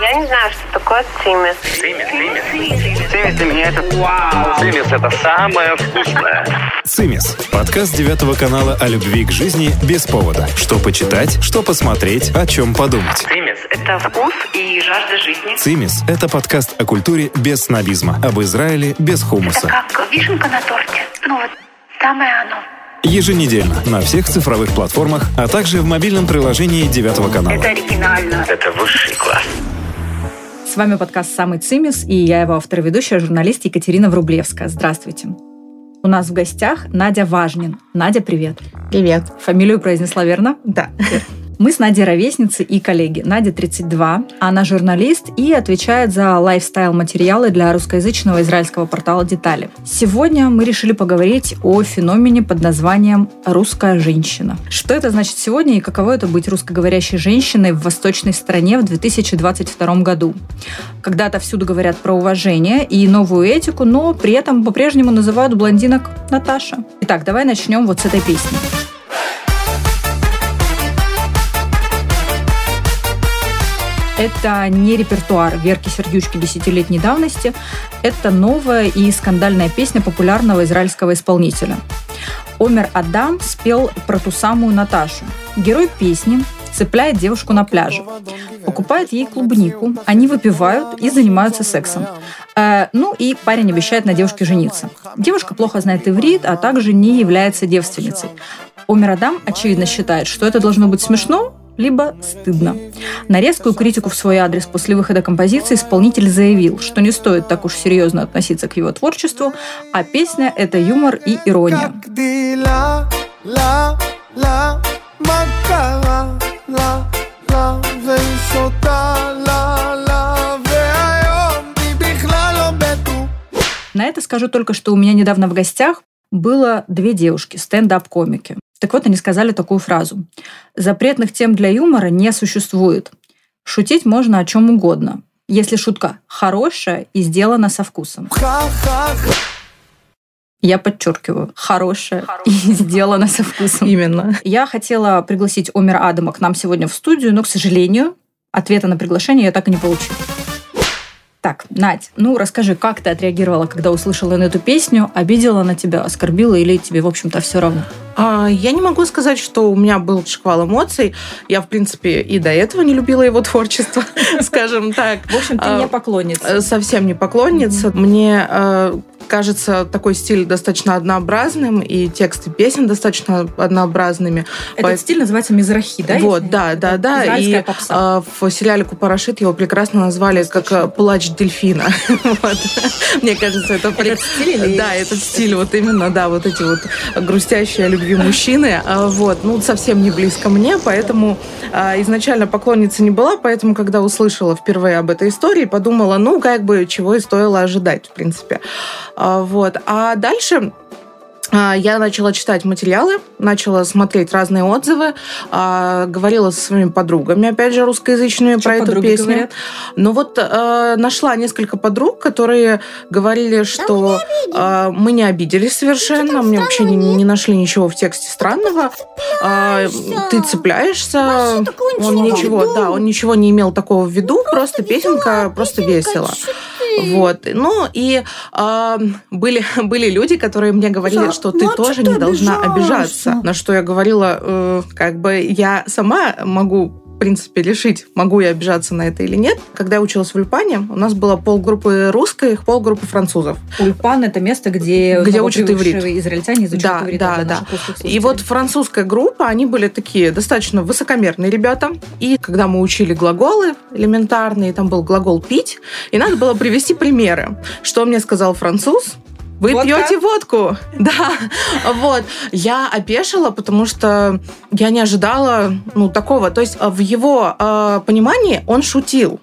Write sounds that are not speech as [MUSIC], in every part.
Я не знаю, что такое цимис. Цимис, цимис. Цимис для меня это вау. Цимис это самое вкусное. «Цимис» – подкаст девятого канала о любви к жизни без повода. Что почитать, что посмотреть, о чем подумать. Цимис. Это вкус и жажда жизни. «Цимис» – это подкаст о культуре без снобизма, об Израиле без хумуса. Как вишенка на торте. Ну вот, самое оно. Еженедельно на всех цифровых платформах, а также в мобильном приложении девятого канала. Это оригинально. Это высший класс. С вами подкаст «Самый Цимис» и я его автор и ведущая, журналист Екатерина Врублевская. Здравствуйте. У нас в гостях Надя Важнин. Надя, привет. Привет. Фамилию произнесла верно? Да. Мы с Надей ровесницы и коллеги. Надя 32, она журналист и отвечает за лайфстайл-материалы для русскоязычного израильского портала «Детали». Сегодня мы решили поговорить о феномене под названием «русская женщина». Что это значит сегодня и каково это быть русскоговорящей женщиной в восточной стране в 2022 году? Когда-то всюду говорят про уважение и новую этику, но при этом по-прежнему называют блондинок Наташа. Итак, давай начнем вот с этой песни. Это не репертуар Верки Сердючки десятилетней давности. Это новая и скандальная песня популярного израильского исполнителя. Омер Адам спел про ту самую Наташу. Герой песни цепляет девушку на пляже, покупает ей клубнику, они выпивают и занимаются сексом. Э, ну и парень обещает на девушке жениться. Девушка плохо знает иврит, а также не является девственницей. Омер Адам, очевидно, считает, что это должно быть смешно, либо стыдно. На резкую критику в свой адрес после выхода композиции исполнитель заявил, что не стоит так уж серьезно относиться к его творчеству, а песня – это юмор и ирония. На это скажу только, что у меня недавно в гостях было две девушки, стендап-комики. Так вот, они сказали такую фразу. Запретных тем для юмора не существует. Шутить можно о чем угодно, если шутка хорошая и сделана со вкусом. ха-ха-ха. Я подчеркиваю, хорошая и сделана со вкусом. Именно. Я хотела пригласить Омера Адама к нам сегодня в студию, но, к сожалению, ответа на приглашение я так и не получила. Так, Надь, ну расскажи, как ты отреагировала, когда услышала на эту песню? Обидела она тебя, оскорбила или тебе, в общем-то, все равно? А, я не могу сказать, что у меня был шквал эмоций. Я, в принципе, и до этого не любила его творчество, [LAUGHS] скажем так. В общем, ты А, не поклонница. Э, Совсем не поклонница. Мне э, кажется такой стиль достаточно однообразным, и тексты песен достаточно однообразными. Этот Поэт- стиль называется мизрахи, да? Вот, если- да, да, да. И попса. э, в сериале Купарашит его прекрасно назвали как э, плач дельфина. [LAUGHS] Мне кажется, это Этот стиль Да, этот стиль, вот именно, да, вот эти вот грустящие о любви мужчины. А, Вот, ну, совсем не близко мне, поэтому а, изначально поклонница не была, поэтому, когда услышала впервые об этой истории, подумала, ну, как бы, чего и стоило ожидать, в принципе. А, Вот. А дальше а, я начала читать материалы, начала смотреть разные отзывы, а, говорила со своими подругами, опять же, русскоязычными Что про эту песню. говорят? Ну вот э, нашла несколько подруг, которые говорили, что э, мы не обиделись совершенно, мне вообще не, не нашли ничего в тексте странного. Ты цепляешься, он ничего, да, он ничего не имел такого в виду, просто песенка, просто весело. Вот. Ну и а, были, [LAUGHS] были люди, которые мне говорили, что ты тоже не должна обижаться. На что я говорила, э, как бы я сама могу принципе, решить, могу я обижаться на это или нет. Когда я училась в Ульпане, у нас было полгруппы русских, полгруппы французов. Ульпан – это место, где, Где учат иврит. израильтяне изучают Да, иврит. да, да. русских И вот французская группа, они были такие достаточно высокомерные ребята. И когда мы учили глаголы элементарные, там был глагол «пить», и надо было привести примеры. Что мне сказал француз? Вы Водка? пьете водку. [LAUGHS] Да, вот. Я опешила, потому что я не ожидала ну, такого. То есть э, в его э, понимании он шутил.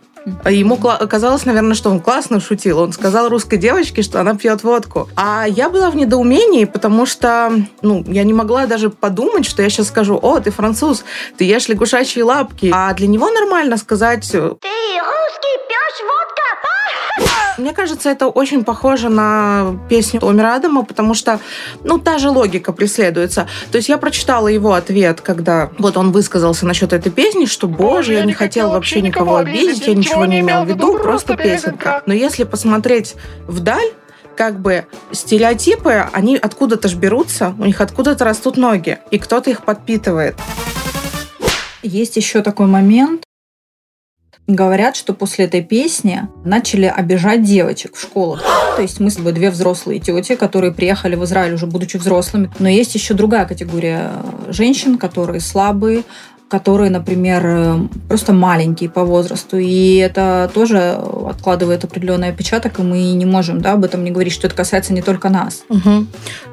Ему казалось, наверное, что он классно шутил. Он сказал русской девочке, что она пьет водку. А я была в недоумении, потому что ну, я не могла даже подумать, что я сейчас скажу, о, ты француз, ты ешь лягушачьи лапки. А для него нормально сказать, Ты русский пьешь водка? [LAUGHS] Мне кажется, это очень похоже на песню Омера Адама, потому что, ну, та же логика преследуется. То есть я прочитала его ответ, когда вот он высказался насчет этой песни, что, боже, я не хотел вообще никого обидеть, я ничего не имел в виду, просто песенка. Но если посмотреть вдаль, как бы стереотипы, они откуда-то ж берутся, у них откуда-то растут ноги, и кто-то их подпитывает. Есть еще такой момент. Говорят, что после этой песни начали обижать девочек в школах. То есть мы с тобой две взрослые тети, которые приехали в Израиль уже будучи взрослыми. Но есть еще другая категория женщин, которые слабые, которые, например, э, просто маленькие по возрасту, и это тоже откладывает определенный отпечаток, и мы не можем да, об этом не говорить, что это касается не только нас. Угу.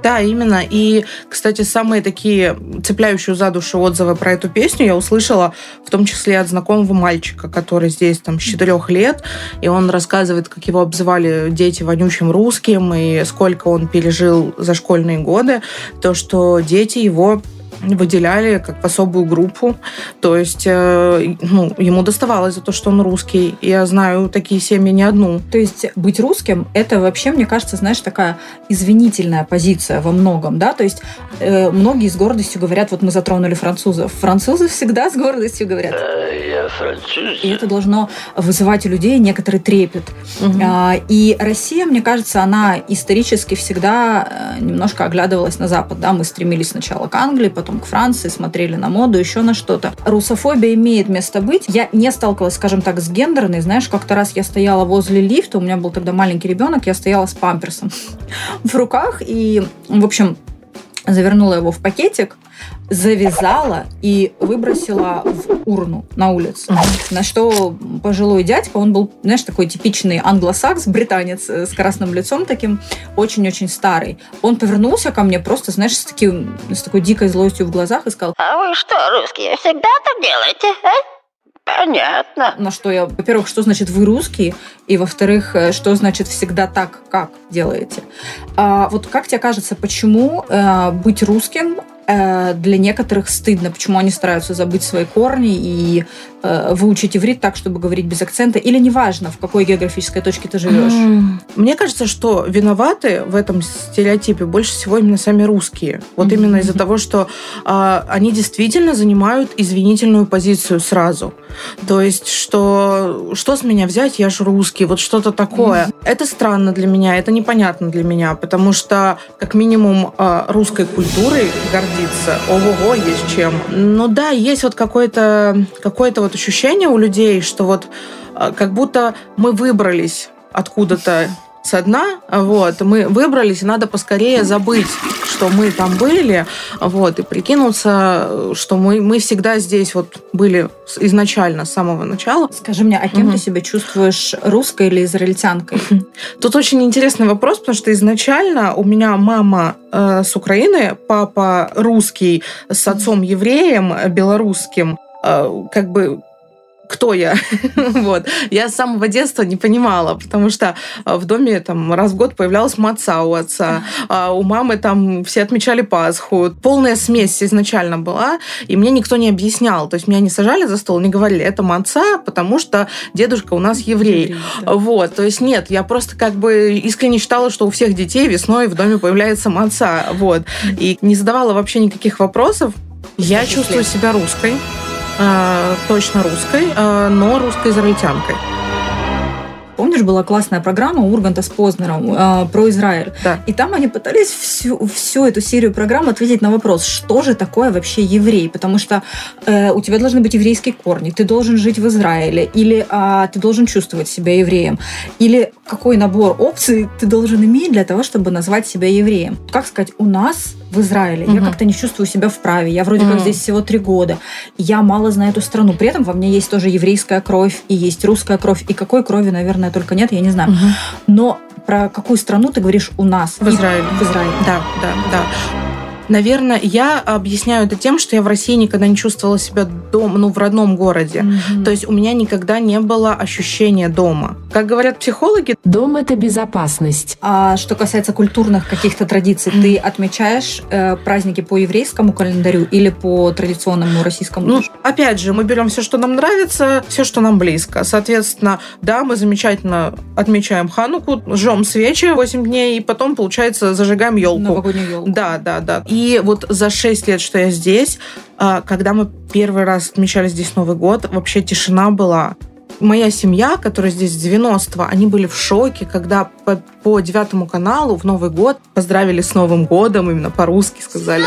Да, именно. И, кстати, самые такие цепляющие за душу отзывы про эту песню я услышала в том числе от знакомого мальчика, который здесь там с четырех лет, и он рассказывает, как его обзывали дети вонючим русским, и сколько он пережил за школьные годы, то, что дети его выделяли как особую группу. То есть э, ну, ему доставалось за то, что он русский. Я знаю такие семьи не одну. То есть быть русским – это вообще, мне кажется, знаешь, такая извинительная позиция во многом, да? То есть э, многие с гордостью говорят, вот мы затронули французов. Французы всегда с гордостью говорят. Да, я француз. И это должно вызывать у людей некоторый трепет. Угу. А, и Россия, мне кажется, она исторически всегда э, немножко оглядывалась на Запад, да? Мы стремились сначала к Англии, потом потом к Франции, смотрели на моду, еще на что-то. Русофобия имеет место быть. Я не сталкивалась, скажем так, с гендерной. Знаешь, как-то раз я стояла возле лифта, у меня был тогда маленький ребенок, я стояла с памперсом [LAUGHS] в руках и, в общем, завернула его в пакетик, завязала и выбросила в урну на улицу. На что пожилой дядька, он был, знаешь, такой типичный англосакс, британец с красным лицом таким, очень-очень старый. Он повернулся ко мне просто, знаешь, с, таким, с такой дикой злостью в глазах и сказал, «А вы что, русские, всегда так делаете, а?» Понятно. На что я, во-первых, что значит вы русские, и во-вторых, э, что значит всегда так, как делаете. А, вот как тебе кажется, почему э, быть русским для некоторых стыдно, почему они стараются забыть свои корни и э, выучить иврит так, чтобы говорить без акцента, или неважно, в какой географической точке ты живешь. Мне кажется, что виноваты в этом стереотипе больше всего именно сами русские. Вот mm-hmm. именно из-за того, что э, они действительно занимают извинительную позицию сразу. То есть, что что с меня взять, я же русский, вот что-то такое. Mm-hmm. Это странно для меня, это непонятно для меня, потому что как минимум э, русской культурой гордиться гордиться. Ого-го, есть чем. Ну да, есть вот какое-то какое вот ощущение у людей, что вот а, как будто мы выбрались откуда-то со дна, вот, мы выбрались, и надо поскорее забыть, что мы там были, вот, и прикинуться, что мы, мы всегда здесь вот были изначально, с самого начала. Скажи мне, а кем угу. ты себя чувствуешь, русской или израильтянкой? [LAUGHS] Тут очень интересный вопрос, потому что изначально у меня мама э, с Украины, папа русский, с отцом евреем, белорусским, э, как бы кто я. [LAUGHS] вот. Я с самого детства не понимала, потому что а, в доме там раз в год появлялась маца у отца, а у мамы там все отмечали Пасху. Полная смесь изначально была, и мне никто не объяснял. То есть меня не сажали за стол, не говорили, это маца, потому что дедушка у нас еврей. еврей да. Вот. То есть нет, я просто как бы искренне считала, что у всех детей весной в доме появляется маца. Вот. И не задавала вообще никаких вопросов. Я чувствую себя русской. Э, точно русской, э, но русской израильтянкой. Помнишь, была классная программа Урганта с Познером э, про Израиль? Да. И там они пытались всю, всю эту серию программ ответить на вопрос, что же такое вообще еврей? Потому что э, у тебя должны быть еврейские корни, ты должен жить в Израиле, или э, ты должен чувствовать себя евреем, или какой набор опций ты должен иметь для того, чтобы назвать себя евреем. Как сказать, у нас в Израиле. Угу. Я как-то не чувствую себя вправе. Я вроде угу. как здесь всего три года. Я мало знаю эту страну. При этом во мне есть тоже еврейская кровь и есть русская кровь. И какой крови, наверное, только нет, я не знаю. Угу. Но про какую страну ты говоришь у нас? В Израиле. В Израиле. Да, да, да. Наверное, я объясняю это тем, что я в России никогда не чувствовала себя дома, ну, в родном городе. Мгм. То есть у меня никогда не было ощущения дома. Как говорят психологи, Дом – это безопасность. А что касается культурных каких-то традиций, Мгм. ты отмечаешь э, праздники по еврейскому календарю или по традиционному российскому? ну, опять же, мы берем все, что нам нравится, все, что нам близко. Соответственно, да, мы замечательно отмечаем Хануку, жжем свечи 8 дней, и потом, получается, зажигаем елку. Новогоднюю елку. Да, да, да. И вот за 6 лет, что я здесь, а, когда мы первый раз отмечали здесь Новый год, вообще тишина была. Моя семья, которая здесь с 90-го, они были в шоке, когда по, по девятому каналу в Новый год поздравили с Новым годом, именно по-русски сказали.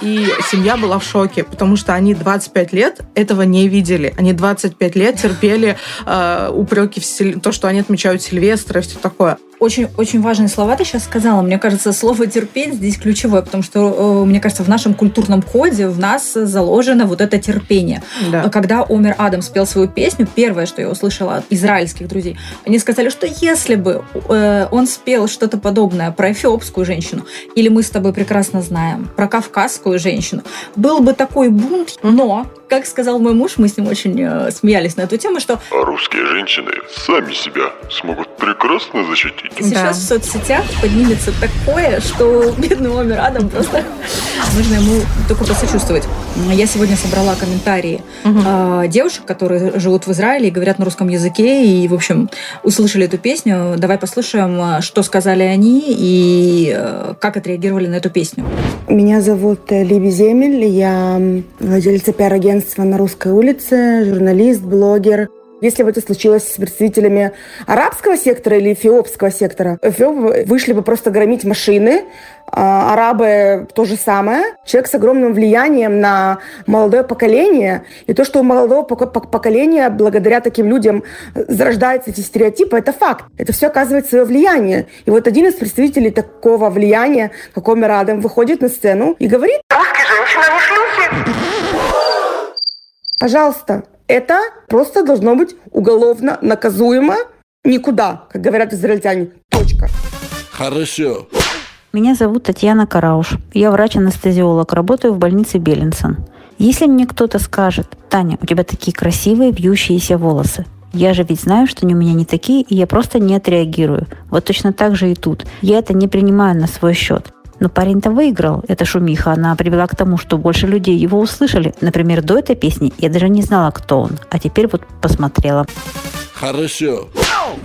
И семья была в шоке, потому что они 25 лет этого не видели. Они 25 лет терпели э, упреки в Силь- то, что они отмечают Сильвестра и все такое. Очень, очень важные слова ты сейчас сказала. Мне кажется, слово терпеть здесь ключевое, потому что, э, мне кажется, в нашем культурном коде в нас заложено вот это терпение. Да. Когда Омер Адам спел свою песню, первое, что я услышала от израильских друзей, они сказали, что если бы э, он спел что-то подобное про эфиопскую женщину, или мы с тобой прекрасно знаем про кавказскую женщину, был бы такой бунт, но, как сказал мой муж, мы с ним очень э, смеялись на эту тему, что А русские женщины сами себя смогут прекрасно защитить. Сейчас в соцсетях поднимется такое, что бедный Омер Адам просто нужно ему только посочувствовать. Я сегодня собрала комментарии э, девушек, которые живут в Израиле и говорят на русском языке, и, в общем, услышали эту песню. Давай послушаем, э, что сказали они и э, как отреагировали на эту песню. Меня зовут э, Либи Земель, я м, владелица пиар-агентства на Русской улице, журналист, блогер. Если бы это случилось с представителями арабского сектора или эфиопского сектора, эфиопы вышли бы просто громить машины, а арабы то же самое. Человек с огромным влиянием на молодое поколение. И то, что у молодого поко- пок- поколения благодаря таким людям зарождаются эти стереотипы, это факт. Это все оказывает свое влияние. И вот один из представителей такого влияния, как Омер Адам, выходит на сцену и говорит, Русские женщины, пожалуйста, это просто должно быть уголовно наказуемо никуда, как говорят израильтяне. Точка. Хорошо. Меня зовут Татьяна Карауш. Я врач-анестезиолог, работаю в больнице Беллинсон. Если мне кто-то скажет, Таня, у тебя такие красивые вьющиеся волосы, я же ведь знаю, что они у меня не такие, и я просто не отреагирую. Вот точно так же и тут. Я это не принимаю на свой счет. Но парень-то выиграл. Эта шумиха, она привела к тому, что больше людей его услышали. Например, до этой песни я даже не знала, кто он. А теперь вот посмотрела. Хорошо.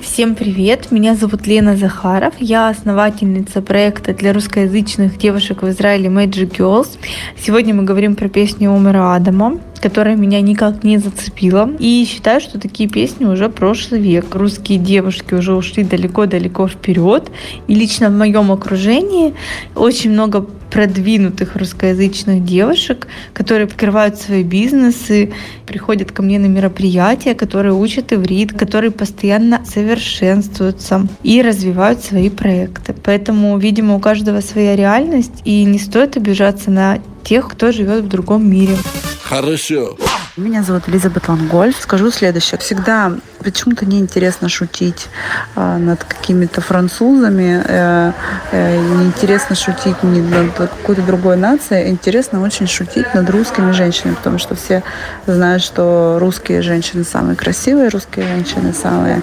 Всем привет, меня зовут Лена Захаров, я основательница проекта для русскоязычных девушек в Израиле Magic Girls. Сегодня мы говорим про песню Омера Адама, которая меня никак не зацепила. И считаю, что такие песни уже прошлый век. Русские девушки уже ушли далеко-далеко вперед. И лично в моем окружении очень много продвинутых русскоязычных девушек, которые открывают свои бизнесы, приходят ко мне на мероприятия, которые учат иврит, которые постоянно совершенствуются и развивают свои проекты. Поэтому, видимо, у каждого своя реальность, и не стоит обижаться на тех, кто живет в другом мире. Хорошо. Меня зовут Элизабет Лангольф. Скажу следующее. Всегда почему-то неинтересно шутить э, над какими-то французами, э, э, неинтересно шутить ни над какой-то другой нацией. Интересно очень шутить над русскими женщинами, потому что все знают, что русские женщины самые красивые, русские женщины самые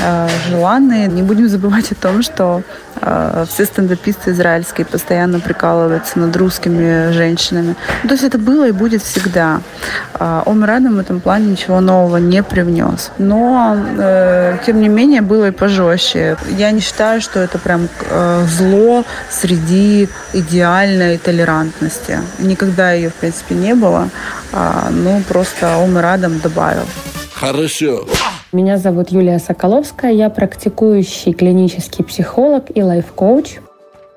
э, желанные. Не будем забывать о том, что э, все стендаписты израильские постоянно прикалываются над русскими женщинами. Ну, то есть это было и будет всегда. А, Омер Адам в этом плане ничего нового не привнес. Но, э, тем не менее, было и пожестче. Я не считаю, что это прям э, зло среди идеальной толерантности. Никогда ее, в принципе, не было. А, ну, просто Омер Адам добавил. Хорошо. Меня зовут Юлия Соколовская, я практикующий клинический психолог и лайф-коуч.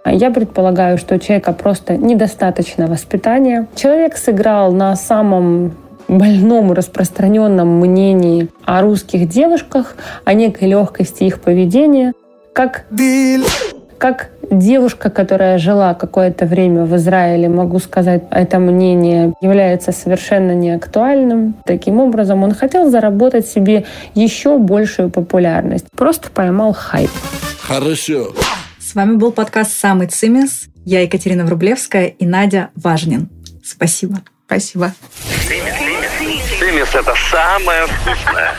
Я предполагаю, что у человека просто недостаточно воспитания. Человек сыграл на самом больном распространенном мнении о русских девушках, о некой легкости их поведения, как, как девушка, которая жила какое-то время в Израиле, могу сказать, это мнение является совершенно неактуальным. Таким образом, он хотел заработать себе еще большую популярность. Просто поймал хайп. Хорошо. С вами был подкаст «Самый цимис». Я Екатерина Врублевская и Надя Важнин. Спасибо. Спасибо. Цимис – это самое вкусное.